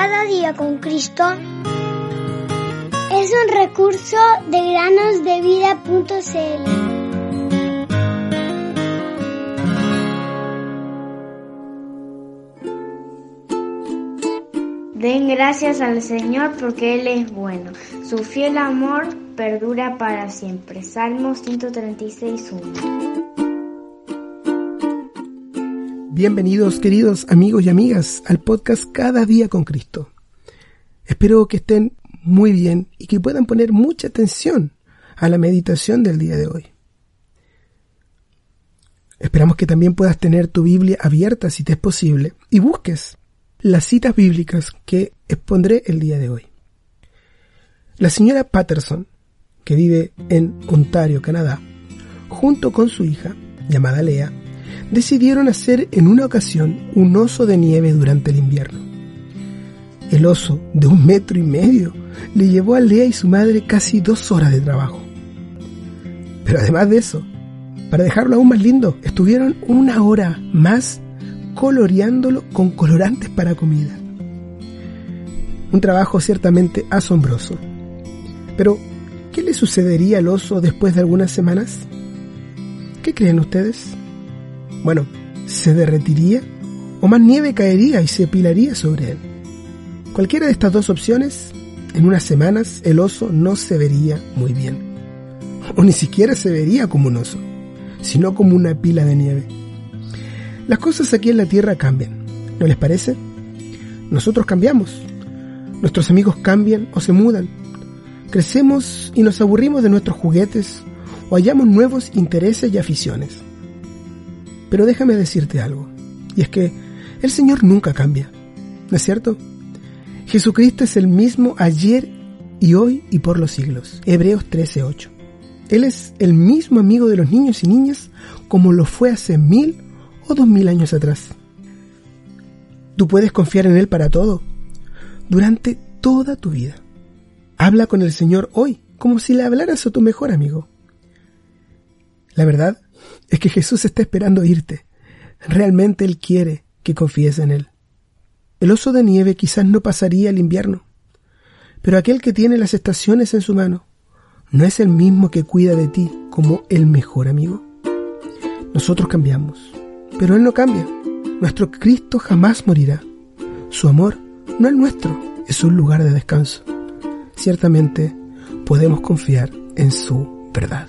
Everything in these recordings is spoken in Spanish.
Cada día con Cristo es un recurso de granosdevida.cl. Den gracias al Señor porque Él es bueno. Su fiel amor perdura para siempre. Salmo 136.1. Bienvenidos queridos amigos y amigas al podcast Cada día con Cristo. Espero que estén muy bien y que puedan poner mucha atención a la meditación del día de hoy. Esperamos que también puedas tener tu Biblia abierta si te es posible y busques las citas bíblicas que expondré el día de hoy. La señora Patterson, que vive en Ontario, Canadá, junto con su hija, llamada Lea, decidieron hacer en una ocasión un oso de nieve durante el invierno. El oso, de un metro y medio, le llevó a Lea y su madre casi dos horas de trabajo. Pero además de eso, para dejarlo aún más lindo, estuvieron una hora más coloreándolo con colorantes para comida. Un trabajo ciertamente asombroso. Pero, ¿qué le sucedería al oso después de algunas semanas? ¿Qué creen ustedes? Bueno, ¿se derretiría? ¿O más nieve caería y se apilaría sobre él? Cualquiera de estas dos opciones, en unas semanas el oso no se vería muy bien. O ni siquiera se vería como un oso, sino como una pila de nieve. Las cosas aquí en la Tierra cambian, ¿no les parece? Nosotros cambiamos. Nuestros amigos cambian o se mudan. Crecemos y nos aburrimos de nuestros juguetes o hallamos nuevos intereses y aficiones. Pero déjame decirte algo, y es que el Señor nunca cambia, ¿no es cierto? Jesucristo es el mismo ayer y hoy y por los siglos. Hebreos 13:8. Él es el mismo amigo de los niños y niñas como lo fue hace mil o dos mil años atrás. Tú puedes confiar en Él para todo, durante toda tu vida. Habla con el Señor hoy, como si le hablaras a tu mejor amigo. La verdad es que Jesús está esperando irte. Realmente Él quiere que confíes en Él. El oso de nieve quizás no pasaría el invierno, pero aquel que tiene las estaciones en su mano no es el mismo que cuida de ti como el mejor amigo. Nosotros cambiamos, pero Él no cambia. Nuestro Cristo jamás morirá. Su amor no es nuestro, es un lugar de descanso. Ciertamente podemos confiar en su verdad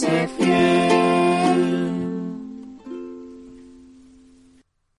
permanece fiel.